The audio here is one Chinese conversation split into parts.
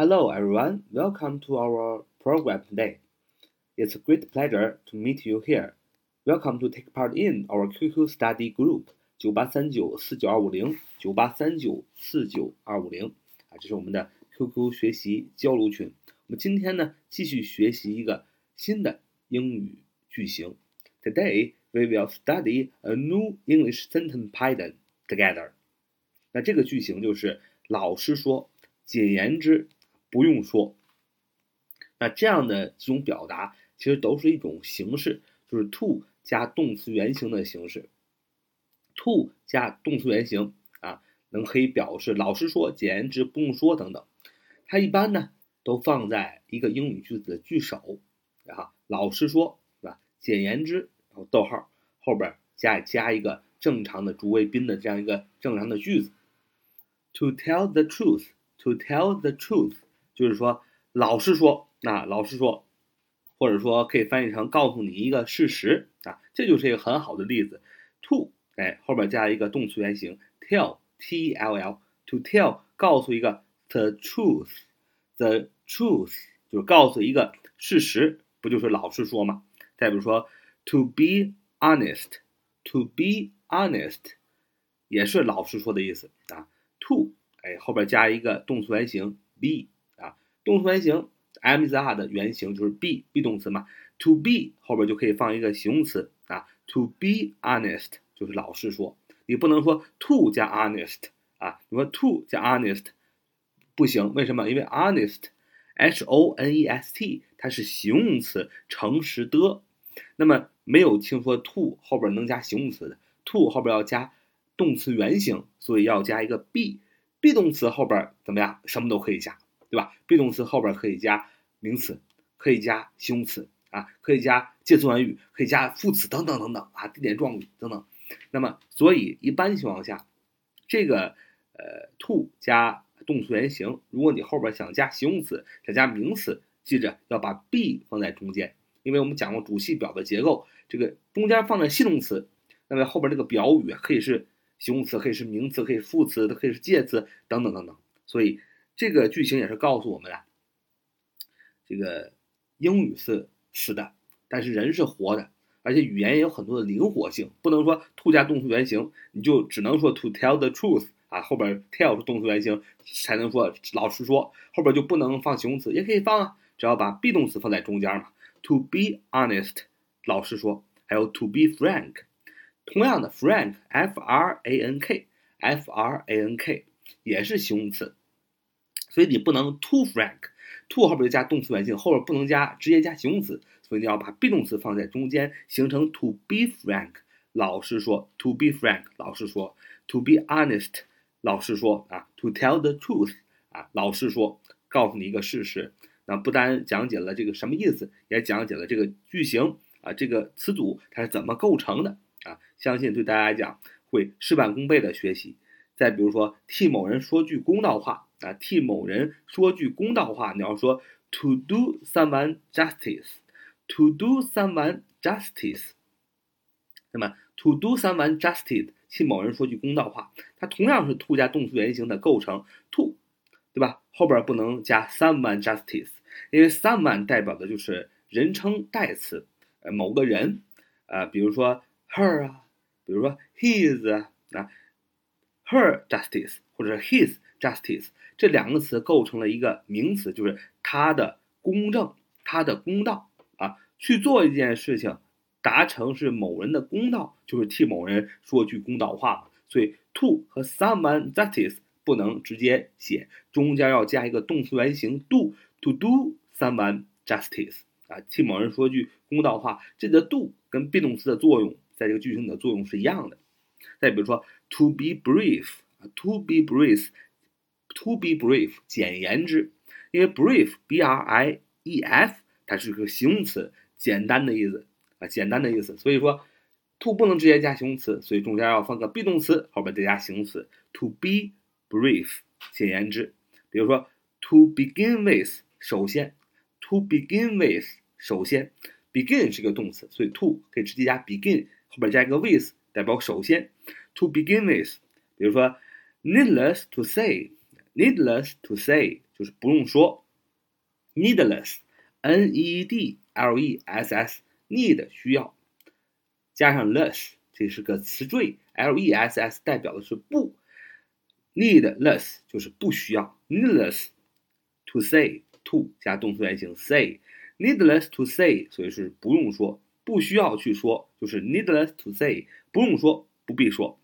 Hello, everyone. Welcome to our program today. It's a great pleasure to meet you here. Welcome to take part in our QQ study group 九八三九四九二五零九八三九四九二五零啊，这是我们的 QQ 学习交流群。我们今天呢，继续学习一个新的英语句型。Today we will study a new English sentence pattern together. 那这个句型就是老师说，简言之。不用说，那这样的几种表达其实都是一种形式，就是 to 加动词原形的形式。to 加动词原形啊，能可以表示老实说、简言之、不用说等等。它一般呢都放在一个英语句子的句首，然后，老实说，是吧？简言之，然后逗号后边加加一个正常的主谓宾的这样一个正常的句子。To tell the truth, to tell the truth. 就是说，老实说，啊，老实说，或者说可以翻译成告诉你一个事实啊，这就是一个很好的例子。to，哎，后边加一个动词原形，tell，t-e-l-l，to tell，告诉一个 the truth，the truth，就是告诉一个事实，不就是老实说吗？再比如说，to be honest，to be honest，也是老实说的意思啊。to，哎，后边加一个动词原形 be。动词原形 am is are 的原形就是 be be 动词嘛，to be 后边就可以放一个形容词啊，to be honest 就是老实说，你不能说 to 加 honest 啊，你说 to 加 honest 不行，为什么？因为 honest，h o n e s t 它是形容词，诚实的，那么没有听说 to 后边能加形容词的，to 后边要加动词原形，所以要加一个 be，be 动词后边怎么样？什么都可以加。对吧？be 动词后边可以加名词，可以加形容词啊，可以加介词短语，可以加副词等等等等啊，地点状语等等。那么，所以一般情况下，这个呃 to 加动词原形，如果你后边想加形容词，想加名词，记着要把 be 放在中间，因为我们讲过主系表的结构，这个中间放在系动词，那么后边这个表语可以是形容词，可以是名词，可以副词，可以是介词等等等等，所以。这个句型也是告诉我们了，这个英语是死的，但是人是活的，而且语言也有很多的灵活性，不能说 to 加动词原形，你就只能说 to tell the truth 啊，后边 tell 是动词原形才能说老实说，后边就不能放形容词，也可以放啊，只要把 be 动词放在中间嘛，to be honest 老实说，还有 to be frank，同样的 frank f r a n k f r a n k 也是形容词。所以你不能 to frank，to 后边就加动词原形，后边不能加直接加形容词，所以你要把 be 动词放在中间，形成 to be frank，老实说，to be frank，老实说，to be honest，老实说啊，to tell the truth，啊，老实说，告诉你一个事实。那不单讲解了这个什么意思，也讲解了这个句型啊，这个词组它是怎么构成的啊，相信对大家来讲会事半功倍的学习。再比如说，替某人说句公道话啊，替某人说句公道话，你要说 to do someone justice，to do someone justice。那么 to do someone justice，替某人说句公道话，它同样是 to 加动词原形的构成，to，对吧？后边不能加 someone justice，因为 someone 代表的就是人称代词，呃，某个人，呃，比如说 her 啊，比如说 his 啊。Her justice 或者是 his justice 这两个词构成了一个名词，就是他的公正，他的公道啊。去做一件事情，达成是某人的公道，就是替某人说句公道话所以 to 和 someone justice 不能直接写，中间要加一个动词原形 do to do someone justice 啊，替某人说句公道话。这个 do 跟 be 动词的作用，在这个句型的作用是一样的。再比如说，to be brief 啊，to be brief，简言之，因为 brief，b r i e f，它是个形容词，简单的意思啊，简单的意思。所以说，to 不能直接加形容词，所以中间要放个 be 动词，后边再加形容词。to be brief，简言之。比如说，to begin with，首先，to begin with，首先，begin 是个动词，所以 to 可以直接加 begin，后边加一个 with。代表首先，to begin with，比如说，needless to say Needless to say 就是不用说，needless，n e d l e s s，need 需要，加上 less，这是个词缀，l e s s 代表的是不，needless 就是不需要，needless to say to 加动词原形 say，needless to say，所以是不用说，不需要去说，就是 needless to say，不用说，不必说。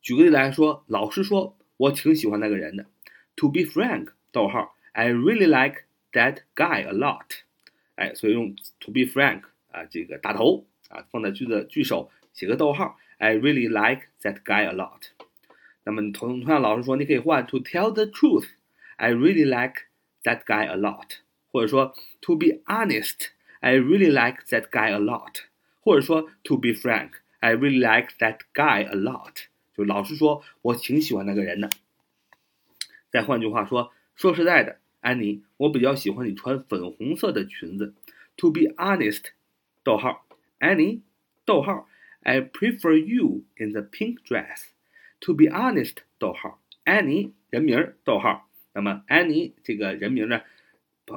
举个例来说，老师说我挺喜欢那个人的。To be frank，逗号，I really like that guy a lot。哎，所以用 to be frank 啊，这个打头啊，放在句子句首写个逗号。I really like that guy a lot。那么同同样，老师说你可以换 To tell the truth，I really like that guy a lot。或者说 To be honest，I really like that guy a lot。或者说 To be frank，I really like that guy a lot。 就老实说，我挺喜欢那个人的。再换句话说，说实在的，安妮，我比较喜欢你穿粉红色的裙子。To be honest，逗号，Annie，逗号，I prefer you in the pink dress。To be honest，逗号，Annie，人名，逗号。那么，Annie 这个人名呢，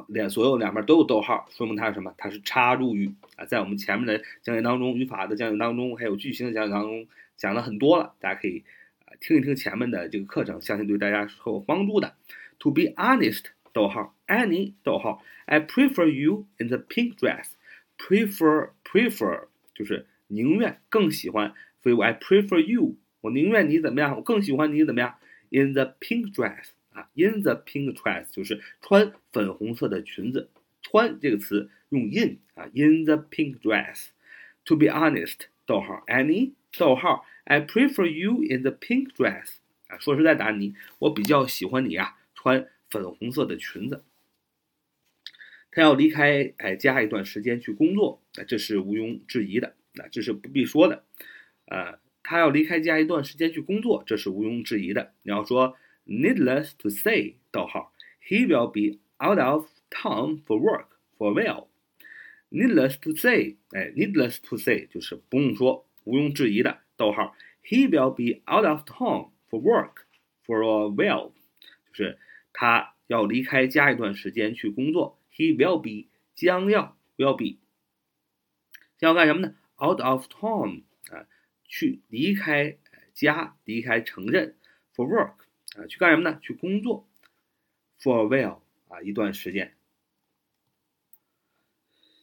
两所有两边都有逗号，说明它是什么？它是插入语啊，在我们前面的讲解当中，语法的讲解当中，还有句型的讲解当中。讲了很多了，大家可以啊听一听前面的这个课程，相信对大家是有帮助的。To be honest，逗号，Annie，逗号，I prefer you in the pink dress。Prefer，prefer 就是宁愿更喜欢，所以我 I prefer you，我宁愿你怎么样，我更喜欢你怎么样。In the pink dress，啊，in the pink dress 就是穿粉红色的裙子。穿这个词用 in 啊，in the pink dress。To be honest，逗号，Annie。逗号，I prefer you in the pink dress。啊，说实在的，你，我比较喜欢你啊，穿粉红色的裙子。他要离开哎家一段时间去工作，那这是毋庸置疑的，那这是不必说的。呃，他要离开家一段时间去工作，这是毋庸置疑的。你要说，needless to say，逗号，he will be out of town for work for a while。needless to say，哎，needless to say 就是不用说。毋庸置疑的，逗号，He will be out of town for work for a while，就是他要离开家一段时间去工作。He will be 将要 will be 将要干什么呢？Out of town 啊，去离开家，离开城镇 for work 啊，去干什么呢？去工作 for a while 啊，一段时间。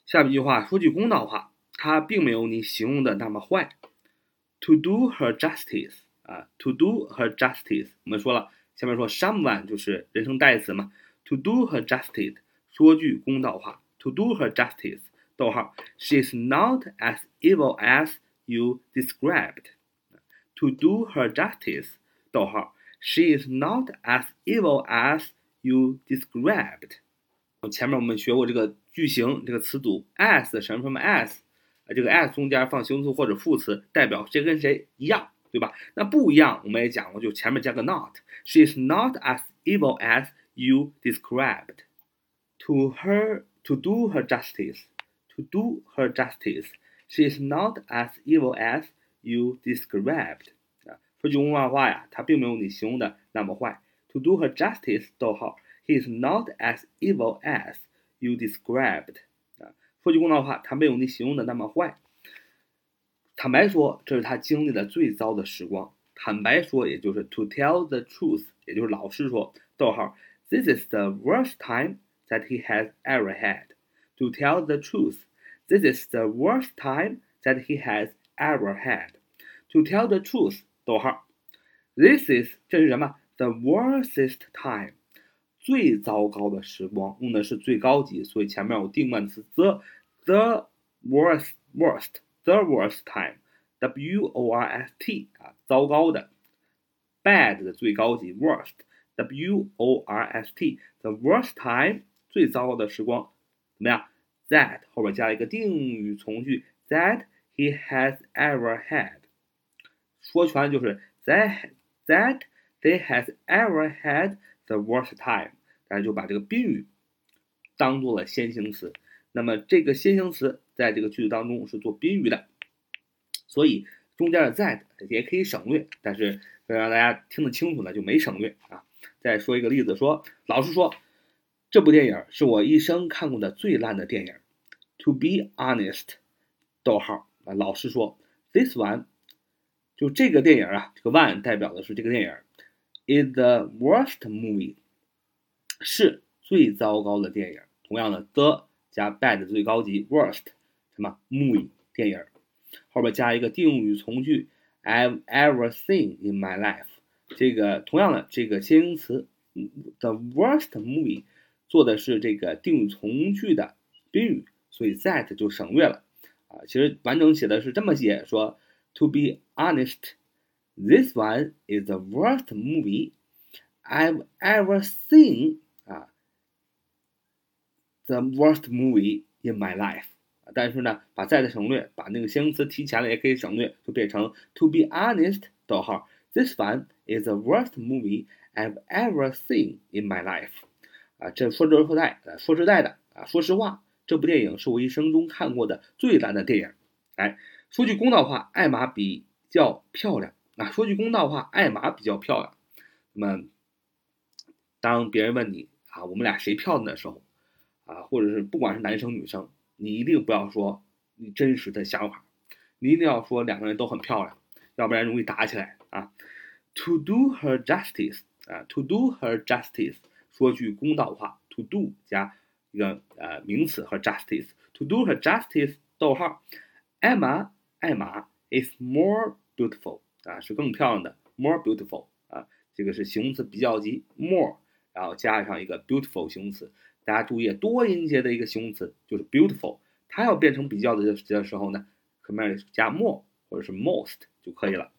下面一句话说句公道话。它并没有你形容的那么坏。To do her justice 啊，to do her justice，我们说了，下面说 someone 就是人称代词嘛。To do her justice，说句公道话。To do her justice，逗号，she is not as evil as you described。To do her justice，逗号，she is not as evil as you described。前面我们学过这个句型，这个词组 as 什么什么 as。 啊，这个 as 中间放形容词或者副词，代表谁跟谁一样，对吧？那不一样，我们也讲过，就前面加个 not。She is not as evil as you described. To her, to do her justice, to do her justice, she is not as evil as you described. 啊，说句公道话呀，她并没有你形容的那么坏。To do her justice，逗号，he is not as evil as you described. 说句公道话，他没有你形容的那么坏。坦白说，这是他经历的最糟的时光。坦白说，也就是 to tell the truth，也就是老实说，逗号，this is the worst time that he has ever had。To tell the truth，this is the worst time that he has ever had。To tell the truth，逗号，this is 这是什么？The worstest time。最糟糕的时光用的是最高级，所以前面有定冠词 the the worst worst the worst time w o r s t 啊，糟糕的 bad 的最高级 worst w o r s t the worst time 最糟糕的时光怎么样？that 后边加了一个定语从句 that he has ever had，说全就是 that that they has ever had。The worst time，大家就把这个宾语当做了先行词。 那么这个先行词在这个句子当中是做宾语的，所以中间的 that 也可以省略。但是为了让大家听得清楚呢，就没省略啊。再说一个例子，说老师说这部电影是我一生看过的最烂的电影。To be honest，逗号啊，老师说 this one，就这个电影啊，这个 one 代表的是这个电影 is the worst movie，是最糟糕的电影。同样的，the 加 bad 最高级，worst 什么 movie 电影，后边加一个定语从句 I've ever seen in my life。这个同样的这个形容词，the worst movie 做的是这个定语从句的宾语，所以 that 就省略了啊。其实完整写的是这么写：说，To be honest，this one is the worst movie I've ever seen 啊 ，the worst movie in my life。但是呢，把 that 省略，把那个形容词提前了也可以省略，就变成 To be honest，逗号。This one is the worst movie I've ever seen in my life。啊，这说实说在，说实在的啊，说实话，这部电影是我一生中看过的最烂的电影。哎，说句公道话，艾玛比较漂亮。啊，说句公道话，艾玛比较漂亮。那么，当别人问你啊，我们俩谁漂亮的时候，啊，或者是不管是男生女生，你一定不要说你真实的想法，你一定要说两个人都很漂亮，要不然容易打起来。啊，to do her justice 啊，to do her justice，说句公道话，to do 加一个呃名词和 justice，to do her justice，逗号，Emma 艾玛 is more beautiful 啊，是更漂亮的，more beautiful 啊，这个是形容词比较级，more，然后加上一个 beautiful 形容词，大家注意，多音节的一个形容词就是 beautiful，它要变成比较的的时候呢，后面加 more 或者是 most 就可以了。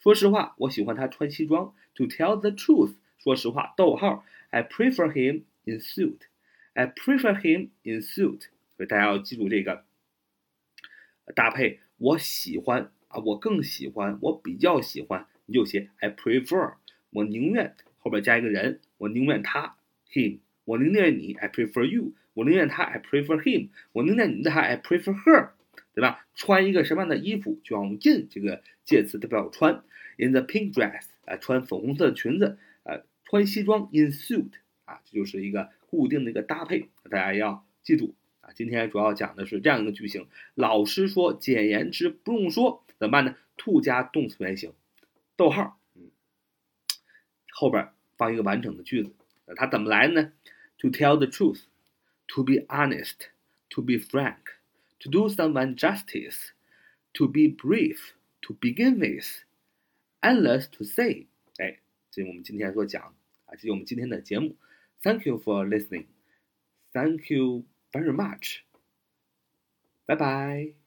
说实话，我喜欢他穿西装。To tell the truth，说实话，逗号，I prefer him in suit。I prefer him in suit。所以大家要记住这个搭配。我喜欢啊，我更喜欢，我比较喜欢，你就写 I prefer。我宁愿后边加一个人，我宁愿他 him。我宁愿你 I prefer you。我宁愿他 I prefer him。我宁愿你他 I prefer her。对吧？穿一个什么样的衣服，就要用 in 这个介词代表穿。In the pink dress，啊，穿粉红色的裙子，啊，穿西装。In suit，啊，这就是一个固定的一个搭配，大家要记住。啊，今天主要讲的是这样一个句型。老师说，简言之不用说，怎么办呢？to 加动词原形，逗号，嗯，后边放一个完整的句子。那它怎么来的呢 ？To tell the truth，to be honest，to be frank。to do someone justice, to be brief, to begin with, endless to say。哎，这是我们今天所讲啊，这是我们今天的节目。Thank you for listening. Thank you very much. Bye bye.